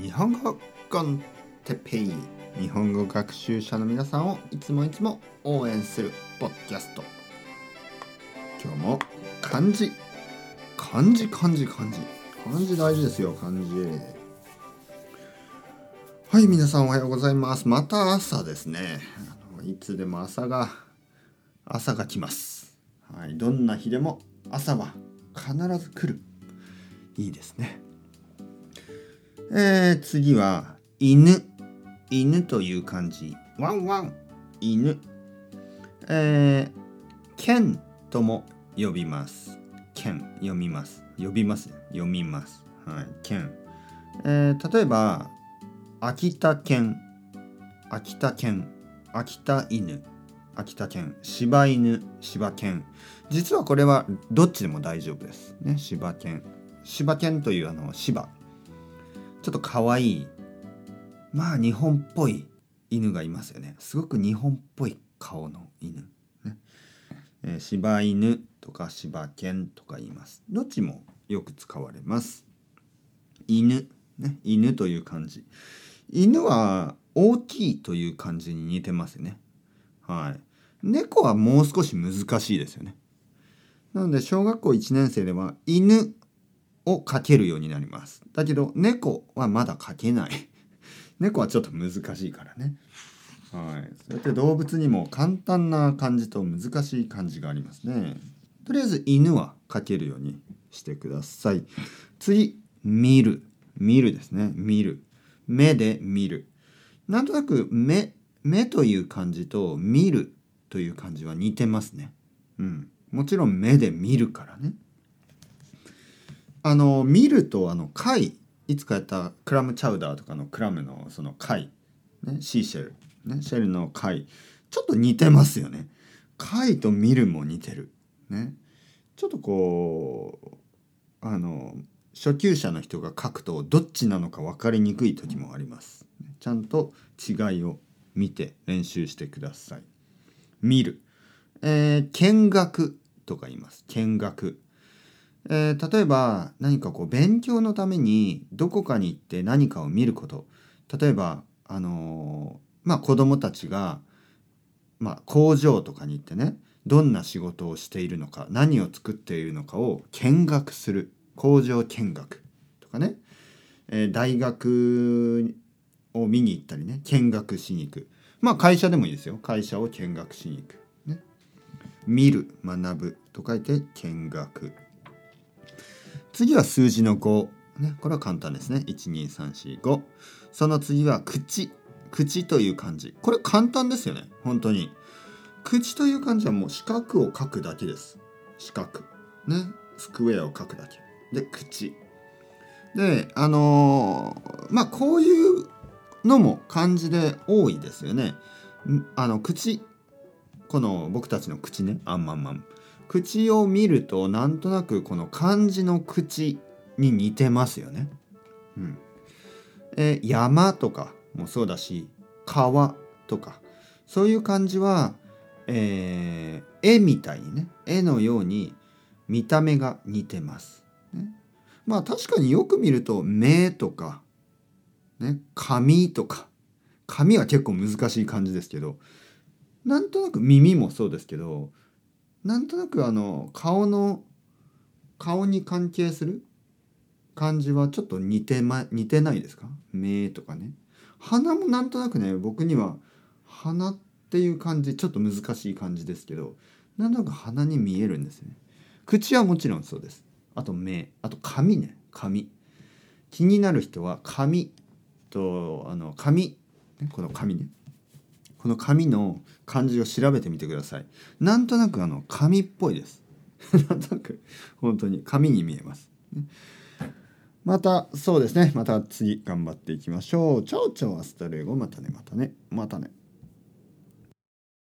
日本語コンテッペイ日本語学習者の皆さんをいつもいつも応援するポッドキャスト。今日も漢字。漢字漢字漢字。漢字大事ですよ漢字。はい皆さんおはようございます。また朝ですね。いつでも朝が朝が来ます。はいどんな日でも朝は必ず来る。いいですね。えー、次は犬。犬という漢字。ワンワン。犬。えー、剣とも呼びます。剣。読みます。呼びます読みます。はい。剣。えー、例えば秋田県秋田県秋田犬。秋田県柴犬。柴犬。実はこれはどっちでも大丈夫ですね。柴犬。柴犬というあの柴ちょっと可愛いまあ日本っぽい犬がいますよね。すごく日本っぽい顔の犬、ね。えー、柴犬とか柴犬とか言います。どっちもよく使われます。犬。ね。犬という漢字犬は大きいという漢字に似てますね。はい。猫はもう少し難しいですよね。なので小学校1年生では犬を書けるようになります。だけど猫はまだ書けない。猫はちょっと難しいからね。はい。そうやって動物にも簡単な漢字と難しい漢字がありますね。とりあえず犬は書けるようにしてください。次、見る。見るですね。見る。目で見る。なんとなく目、目という漢字と見るという漢字は似てますね。うん。もちろん目で見るからね。あの見るとあの貝いつかやったクラムチャウダーとかのクラムのその貝、ね、シーシェル、ね、シェルの貝ちょっと似てますよね。貝と見るも似てる。ね。ちょっとこうあの初級者の人が書くとどっちなのか分かりにくい時もあります。ちゃんと違いを見て練習してください。見る、えー、見学とか言います。見学。えー、例えば何かこう勉強のためにどこかに行って何かを見ること。例えばあのー、まあ子どもたちが、まあ、工場とかに行ってねどんな仕事をしているのか何を作っているのかを見学する。工場見学とかね、えー、大学を見に行ったりね見学しに行く。まあ会社でもいいですよ。会社を見学しに行く、ね、見る学ぶと書いて見学。次は数字の5。ね、これは簡単ですね。12345。その次は口。口という漢字。これ簡単ですよね。本当に。口という漢字はもう四角を書くだけです。四角。ね。スクエアを書くだけ。で、口。で、あのー、まあ、こういうのも漢字で多いですよね。あの、口。この僕たちの口ね。あんまんまん。口を見るとなんとなくこの漢字の口に似てますよね。うん、え山とかもそうだし川とかそういう漢字は、えー、絵みたいにね絵のように見た目が似てます。ね、まあ確かによく見ると目とか、ね、髪とか髪は結構難しい感じですけどなんとなく耳もそうですけどなんとなくあの顔の顔に関係する感じはちょっと似て,、ま、似てないですか？目とかね。鼻もなんとなくね僕には鼻っていう感じちょっと難しい感じですけどなんとなく鼻に見えるんですね。口はもちろんそうです。あと目あと髪ね。髪。気になる人は髪とあの髪、この髪ね。この紙の漢字を調べてみてください。なんとなくあの紙っぽいです。なんとなく本当に紙に見えます、またそうですね。また次頑張っていきましょう。 chao chao hasta luego。またねまたねまたね。